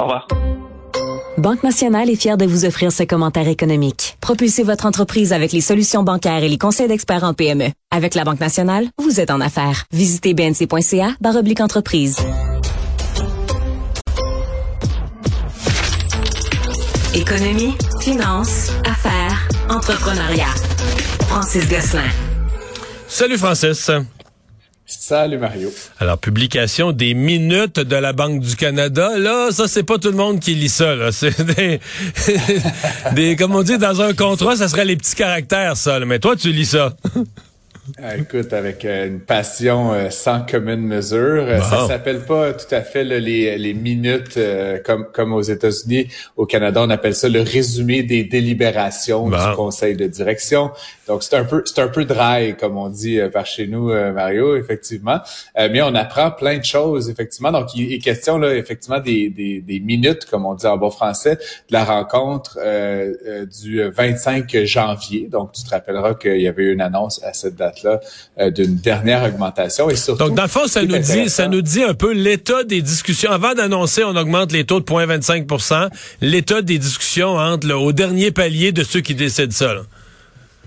Au revoir. Banque Nationale est fière de vous offrir ce commentaire économique. Propulsez votre entreprise avec les solutions bancaires et les conseils d'experts en PME. Avec la Banque Nationale, vous êtes en affaires. Visitez bnc.ca oblique entreprise. Économie, finance, affaires, entrepreneuriat. Francis Gosselin. Salut Francis. Salut Mario. Alors, publication des minutes de la Banque du Canada. Là, ça, c'est pas tout le monde qui lit ça. Là. C'est des, des, comme on dit, dans un contrat, ça serait les petits caractères, ça. Mais toi, tu lis ça. Ah, écoute, avec euh, une passion euh, sans commune mesure. Euh, ça s'appelle pas tout à fait les, les minutes comme, comme aux États-Unis. Au Canada, on appelle ça le résumé des délibérations du conseil de direction. Donc, c'est un peu c'est un peu dry, comme on dit par chez nous, Mario, effectivement. mais on apprend plein de choses, effectivement. Donc, il est question, là, effectivement, des, des, des minutes, comme on dit en bon français, de la rencontre du 25 janvier. Donc, tu te rappelleras qu'il y avait eu une annonce à cette date euh, d'une dernière augmentation. Et surtout, Donc, dans le fond, ça nous dit, ça nous dit un peu l'état des discussions. Avant d'annoncer, on augmente les taux de 0,25% l'état des discussions entre au dernier palier de ceux qui décident ça.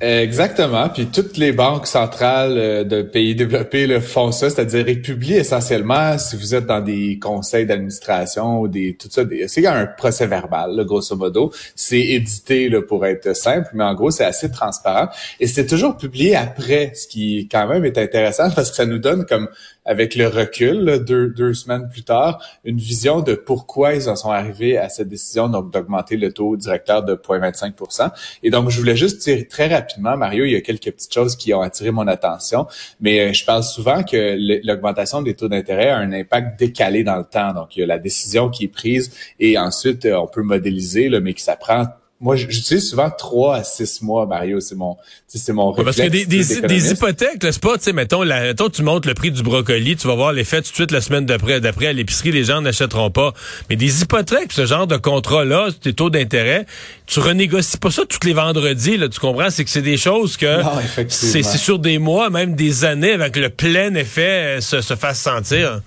Exactement. Puis toutes les banques centrales euh, de pays développés le font ça, c'est-à-dire ils publient essentiellement si vous êtes dans des conseils d'administration ou des tout ça. C'est un procès verbal, là, grosso modo. C'est édité là, pour être simple, mais en gros c'est assez transparent et c'est toujours publié après, ce qui quand même est intéressant parce que ça nous donne comme avec le recul, deux, deux semaines plus tard, une vision de pourquoi ils en sont arrivés à cette décision donc d'augmenter le taux directeur de 0,25% Et donc, je voulais juste dire très rapidement, Mario, il y a quelques petites choses qui ont attiré mon attention, mais euh, je parle souvent que l'augmentation des taux d'intérêt a un impact décalé dans le temps. Donc, il y a la décision qui est prise et ensuite, euh, on peut modéliser, là, mais que ça prend moi, j'utilise souvent trois à six mois, Mario. C'est mon, c'est mon réflexe. Parce que des, des, hypothèques, c'est pas, tu sais, mettons, mettons, tu montes le prix du brocoli, tu vas voir l'effet tout de suite la semaine d'après. D'après, à l'épicerie, les gens n'achèteront pas. Mais des hypothèques, ce genre de contrat-là, tes taux d'intérêt, tu renégocies pas ça tous les vendredis, là, tu comprends? C'est que c'est des choses que c'est sur des mois, même des années, avec le plein effet euh, se, se fasse sentir.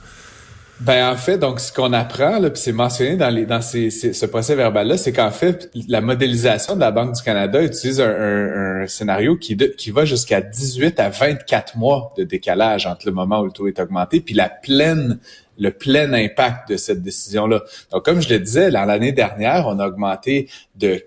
Ben en fait, donc ce qu'on apprend, puis c'est mentionné dans les dans ces, ce procès verbal là, c'est qu'en fait la modélisation de la Banque du Canada utilise un, un, scénario qui qui va jusqu'à 18 à 24 mois de décalage entre le moment où le taux est augmenté puis la pleine le plein impact de cette décision-là. Donc, comme je le disais, l'année dernière, on a augmenté de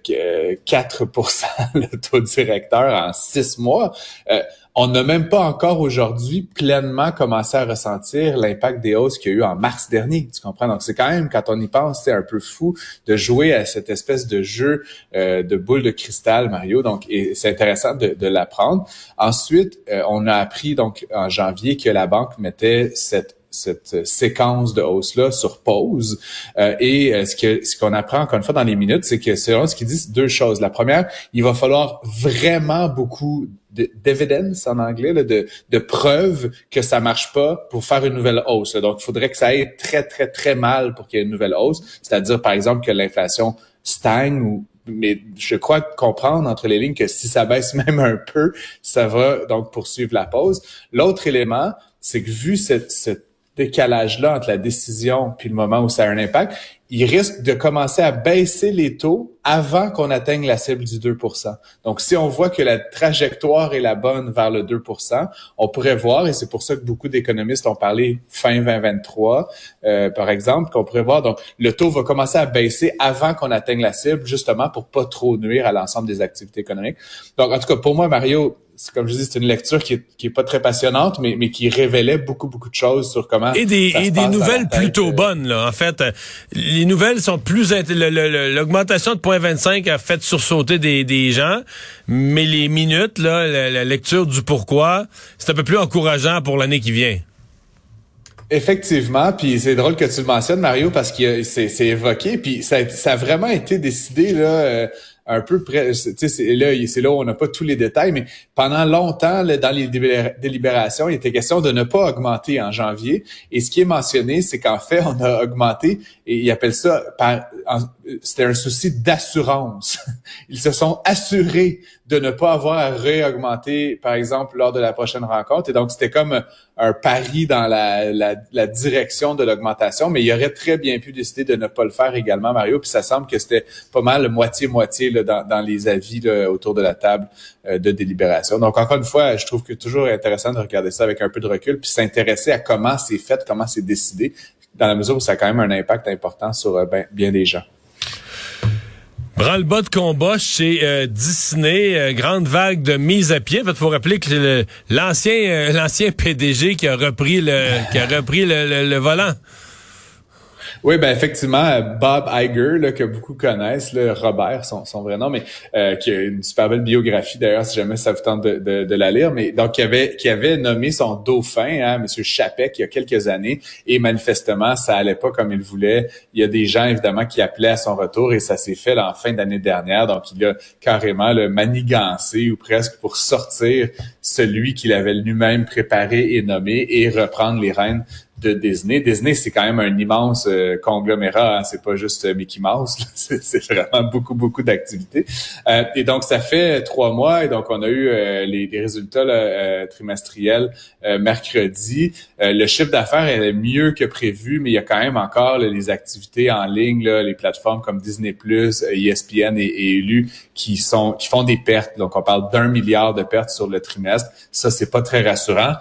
4% euh, le taux directeur en six mois. Euh, on n'a même pas encore aujourd'hui pleinement commencé à ressentir l'impact des hausses qu'il y a eu en mars dernier. Tu comprends? Donc, c'est quand même, quand on y pense, c'est un peu fou de jouer à cette espèce de jeu euh, de boule de cristal, Mario. Donc, c'est intéressant de, de l'apprendre. Ensuite, euh, on a appris donc en janvier que la banque mettait cette cette séquence de hausse-là sur pause. Euh, et euh, ce ce qu'on apprend encore une fois dans les minutes, c'est que selon ce qu'ils disent, deux choses. La première, il va falloir vraiment beaucoup d'evidence en anglais, de, de preuves que ça marche pas pour faire une nouvelle hausse. Donc, il faudrait que ça aille très, très, très mal pour qu'il y ait une nouvelle hausse. C'est-à-dire, par exemple, que l'inflation stagne ou mais je crois comprendre entre les lignes que si ça baisse même un peu, ça va donc poursuivre la pause. L'autre élément, c'est que vu cette, cette décalage-là entre la décision puis le moment où ça a un impact, il risque de commencer à baisser les taux avant qu'on atteigne la cible du 2% Donc, si on voit que la trajectoire est la bonne vers le 2% on pourrait voir, et c'est pour ça que beaucoup d'économistes ont parlé fin 2023, euh, par exemple, qu'on pourrait voir, donc, le taux va commencer à baisser avant qu'on atteigne la cible, justement pour pas trop nuire à l'ensemble des activités économiques. Donc, en tout cas, pour moi, Mario, comme je dis, c'est une lecture qui est, qui est pas très passionnante, mais, mais qui révélait beaucoup, beaucoup de choses sur comment. Et des, et des nouvelles plutôt euh, bonnes, là. En fait, euh, les nouvelles sont plus. L'augmentation de 0.25 a fait sursauter des, des gens, mais les minutes, la, lecture du pourquoi, c'est un peu plus encourageant pour l'année qui vient. Effectivement, puis c'est drôle que tu le mentionnes, Mario, parce que c'est évoqué, puis ça, ça, a vraiment été décidé là. Un peu près, tu sais, là, c'est là où on n'a pas tous les détails, mais pendant longtemps, dans les délibérations, il était question de ne pas augmenter en janvier. Et ce qui est mentionné, c'est qu'en fait, on a augmenté, et ils appellent ça, c'était un souci d'assurance. Ils se sont assurés de ne pas avoir à réaugmenter, par exemple, lors de la prochaine rencontre. Et donc, c'était comme un pari dans la, la, direction de l'augmentation, mais il aurait très bien pu décider de ne pas le faire également, Mario. Puis ça semble que c'était pas mal moitié-moitié dans, dans, les avis autour de la table euh, de délibération. Donc, encore une fois, je trouve que toujours intéressant de regarder ça avec un peu de recul, puis s'intéresser à comment c'est fait, comment c'est décidé, dans la mesure où ça a quand même un impact important sur euh, ben, bien des gens. Branle-bas de combat chez euh, Disney, euh, grande vague de mise à pied. Il faut rappeler que l'ancien l'ancien PDG qui a repris le qui a repris le volant. Oui, ben effectivement, Bob Iger, là, que beaucoup connaissent, là, Robert, son, vrai nom, mais euh, qui a une super belle biographie d'ailleurs, si jamais ça vous tente de, la lire, mais donc qui avait qui avait nommé son dauphin, hein, Monsieur Chapek, il y a quelques années, et manifestement, ça allait pas comme il voulait. Il y a des gens évidemment qui appelaient à son retour, et ça s'est fait là, en fin d'année dernière. Donc il a carrément le manigancé ou presque pour sortir celui qu'il avait lui-même préparé et nommé et reprendre les rênes de Disney. Disney, c'est quand même un immense euh, conglomérat. Hein. C'est pas juste euh, Mickey Mouse. C'est vraiment beaucoup, beaucoup d'activités. Euh, et donc, ça fait trois mois. Et donc, on a eu les, résultats trimestriels mercredi. le chiffre d'affaires est mieux que prévu, mais il y a quand même encore les activités en ligne, les plateformes comme Disney+, ESPN et, et Elu qui sont qui font des pertes. Donc, on parle d'un milliard de pertes sur le trimestre. Ça, c'est pas très rassurant.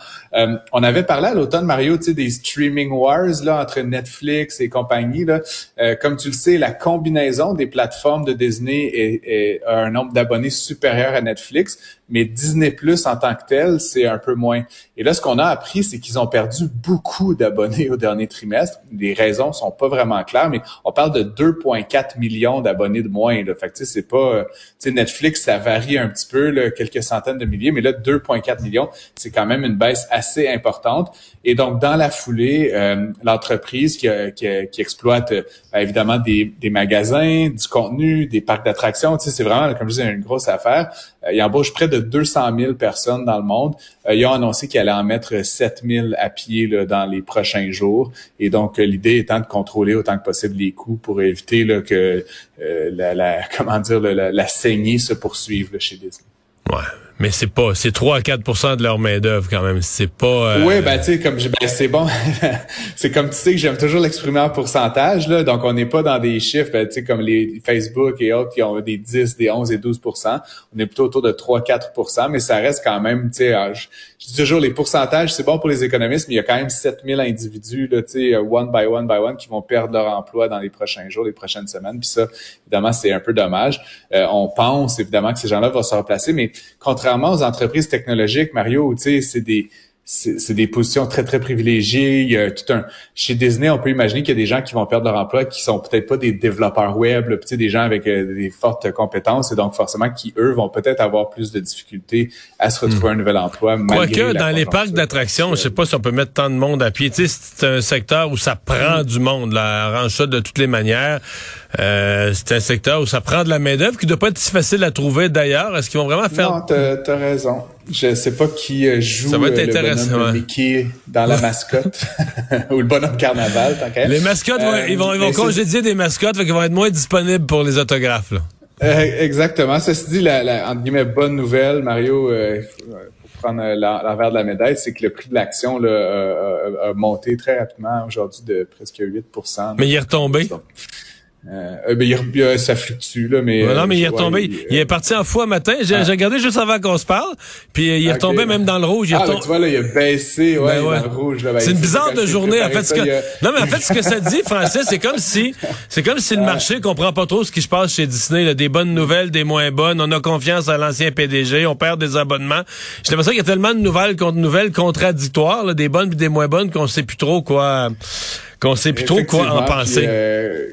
on avait parlé à l'automne, Mario, tu sais, des streaming wars là entre Netflix et compagnie là. Euh, comme tu le sais, la combinaison des plateformes de Disney est, a un nombre d'abonnés supérieur à Netflix, mais Disney Plus en tant que tel, c'est un peu moins. Et là, ce qu'on a appris, c'est qu'ils ont perdu beaucoup d'abonnés au dernier trimestre. Les raisons sont pas vraiment claires, mais on parle de 2,4 millions d'abonnés de moins. Là. Fait que c'est pas, euh, tu Netflix, ça varie un petit peu, quelques centaines de milliers, mais là, 2,4 millions, c'est quand même une baisse assez importante. Et donc, dans la foulée, euh, l'entreprise qui, exploite euh, ben, évidemment des, magasins, du contenu, des parcs d'attractions, c'est vraiment, comme je disais, une grosse affaire. Euh, il embauche près de 200 000 personnes dans le monde. Euh, ils ont annoncé qu'ils allaient en mettre 7 000 à pied dans les prochains jours. Et donc, euh, l'idée étant de contrôler autant que possible les coûts pour éviter que la, la, comment dire, la, la saignée se poursuive là, chez Disney. Ouais. Mais c'est pas, c'est 3 à 4 de leur main d'œuvre quand même. C'est pas. Euh... Oui, ben tu sais, comme ben, c'est bon. c'est comme tu sais que j'aime toujours l'exprimer en pourcentage là. Donc on n'est pas dans des chiffres, ben, tu sais comme les Facebook et autres qui ont des 10, des 11 et 12% On est plutôt autour de 3-4% mais ça reste quand même, tu sais, ah, je, dis toujours les pourcentages, c'est bon pour les économistes, mais il y a quand même 7000 individus là, tu sais, one by one by one qui vont perdre leur emploi dans les prochains jours, les prochaines semaines. Puis ça, évidemment, c'est un peu dommage. Euh, on pense évidemment que ces gens-là vont se remplacer, mais contrairement contrairement aux entreprises technologiques, Mario, tu sais, c'est des c'est des positions très très privilégiées. Il y a tout un chez Disney, on peut imaginer qu'il y a des gens qui vont perdre leur emploi qui sont peut-être pas des développeurs web, là, des gens avec euh, des fortes compétences et donc forcément qui eux vont peut-être avoir plus de difficultés à se retrouver hmm. un nouvel emploi. Quoique dans les parcs d'attractions, je sais pas si on peut mettre tant de monde à pied. c'est un secteur où ça prend du monde. Là, arrange ça de toutes les manières. Euh, c'est un secteur où ça prend de la main d'œuvre qui doit pas être si facile à trouver d'ailleurs. Est-ce qu'ils vont vraiment faire Non, t'as as raison. Je sais pas qui euh, joue ça va être euh, le bonhomme Mickey dans la mascotte ou le bonhomme carnaval. Les mascottes, ils vont, ils vont congédier des mascottes, fait qu'ils vont être moins disponibles pour les autographes. Là. exactement. Ceci dit, la, la entre guillemets bonne nouvelle, Mario. pour prendre l'envers de la médaille, c'est que le prix de l'action a, a, monté très rapidement aujourd'hui de presque 8% Mais il est retombé. Euh, euh, ben, il, ça fluctue, là, mais... non, mais il est retombé. il, est parti en fou matin. J'ai ah. regardé juste avant qu'on se parle. Puis il est retombé même dans le rouge. Il ah, tu vois, là, il a baissé, ouais, ben dans le rouge. Ben, c'est une bizarre de journée. En fait, ce que... Non, mais en fait, ce que ça dit, Français, c'est comme si... C'est comme si le marché comprend pas trop ce qui se passe chez Disney. Là, des bonnes nouvelles, des moins bonnes. On a confiance à l'ancien PDG. On perd des abonnements. J'ai l'impression qu'il y a tellement de nouvelles contre nouvelles contradictoires, là, des bonnes et des moins bonnes, qu'on sait plus trop quoi... Qu'on sait plus trop quoi en penser. Euh,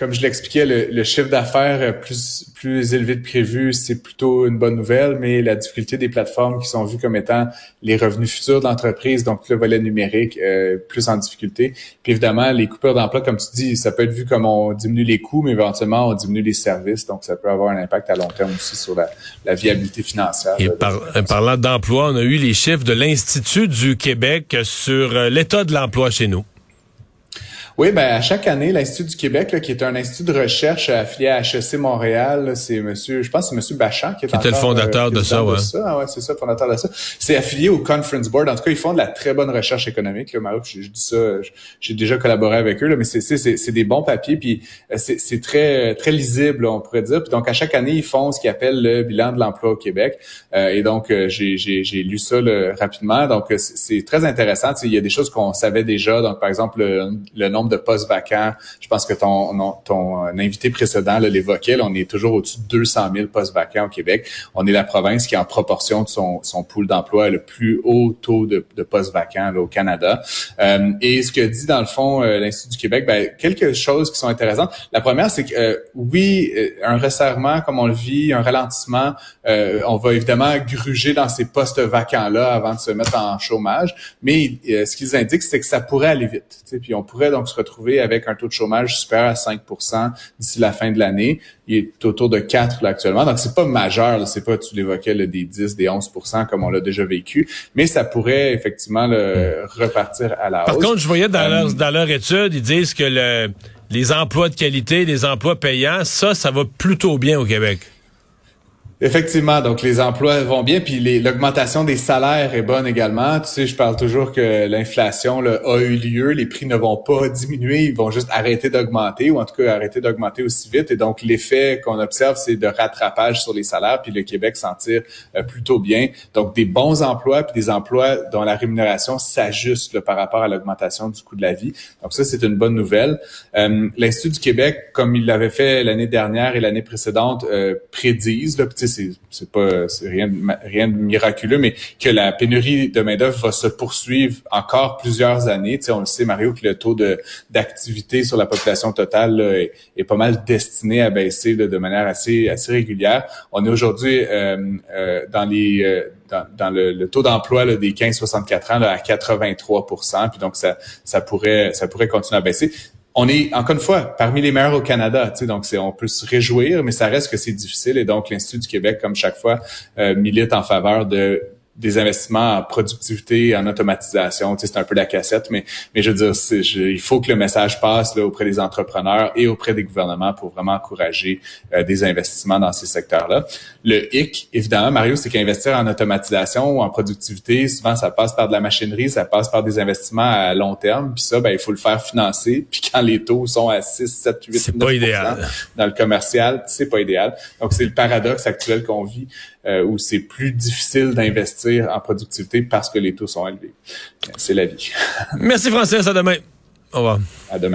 comme je l'expliquais, le, chiffre d'affaires plus plus élevé que prévu, c'est plutôt une bonne nouvelle, mais la difficulté des plateformes qui sont vues comme étant les revenus futurs de l'entreprise, donc le volet numérique, euh, plus en difficulté. Puis évidemment, les coupures d'emploi, comme tu dis, ça peut être vu comme on diminue les coûts, mais éventuellement on diminue les services, donc ça peut avoir un impact à long terme aussi sur la, viabilité financière. Et parlant d'emploi, on a eu les chiffres de l'Institut du Québec sur euh, l'état de l'emploi chez nous. Oui, ben à chaque année, l'Institut du Québec, qui est un institut de recherche affilié à HEC Montréal, c'est monsieur, je pense c'est monsieur Bachand qui est qui le fondateur euh, de ça, ouais. Ah ouais, c'est ça, fondateur de ça. C'est affilié au Conference Board. En tout cas, ils font de la très bonne recherche économique. Là, Maroc, je, dis ça, j'ai déjà collaboré avec eux, là, mais c'est c'est des bons papiers, puis euh, c'est très très lisible, on pourrait dire. Puis donc à chaque année, ils font ce qu'ils appellent le bilan de l'emploi au Québec. Euh, et donc j'ai j'ai lu ça rapidement. Donc c'est très intéressant. il y a des choses qu'on savait déjà. Donc par exemple le nombre de postes vacants. Je pense que ton, ton euh, invité précédent l'évoquait. On est toujours au-dessus de 200 000 postes vacants au Québec. On est la province qui, en proportion de son, son pool d'emploi, a le plus haut taux de, de postes vacants au Canada. Euh, et ce que dit, dans le fond, euh, l'Institut du Québec, ben, quelques choses qui sont intéressantes. La première, c'est que oui, un resserrement, comme on le vit, un ralentissement, on va évidemment gruger dans ces postes vacants-là avant de se mettre en chômage. Mais ce qu'ils indiquent, c'est que ça pourrait aller vite. Puis on pourrait donc se retrouver avec un taux de chômage supérieur à 5 d'ici la fin de l'année. Il est autour de 4 là, actuellement. Donc, c'est pas majeur. C'est pas, tu l'évoquais, des 10, des 11 comme on l'a déjà vécu. Mais ça pourrait effectivement repartir à la hausse. Par contre, je voyais dans, leur, euh, dans leur étude, ils disent que le, les emplois de qualité, les emplois payants, ça, ça va plutôt bien au Québec. Effectivement, donc les emplois vont bien, puis l'augmentation des salaires est bonne également. Tu sais, je parle toujours que l'inflation a eu lieu, les prix ne vont pas diminuer, ils vont juste arrêter d'augmenter, ou en tout cas arrêter d'augmenter aussi vite. Et donc l'effet qu'on observe, c'est de rattrapage sur les salaires, puis le Québec s'en tire euh, plutôt bien. Donc des bons emplois, puis des emplois dont la rémunération s'ajuste par rapport à l'augmentation du coût de la vie. Donc ça, c'est une bonne nouvelle. Euh, L'Institut du Québec, comme il l'avait fait l'année dernière et l'année précédente, euh, prédisent, là, c'est pas rien de, rien de miraculeux, mais que la pénurie de main d'œuvre va se poursuivre encore plusieurs années. Tu sais, on le sait, Mario, que le taux de d'activité sur la population totale est, pas mal destiné à baisser de manière assez assez régulière. On est aujourd'hui euh, euh, dans les euh, dans, le, taux d'emploi des 15-64 ans là, à 83% puis donc ça ça pourrait ça pourrait continuer à baisser on est encore une fois parmi les meilleurs au Canada, tu sais, donc on peut se réjouir, mais ça reste que c'est difficile et donc l'Institut du Québec, comme chaque fois, euh, milite en faveur de des investissements en productivité, en automatisation. Tu sais, c'est un peu la cassette, mais, mais je veux dire, il faut que le message passe là, auprès des entrepreneurs et auprès des gouvernements pour vraiment encourager euh, des investissements dans ces secteurs-là. Le hic, évidemment, Mario, c'est qu'investir en automatisation ou en productivité, souvent, ça passe par de la machinerie, ça passe par des investissements à long terme, puis ça, ben, il faut le faire financer. Puis quand les taux sont à 6, 7, 8, 9 idéal. dans le commercial, c'est pas idéal. Donc, c'est le paradoxe actuel qu'on vit euh, où c'est plus difficile d'investir en productivité parce que les taux sont élevés. C'est la vie. Merci Francis, à demain. Au revoir. À demain.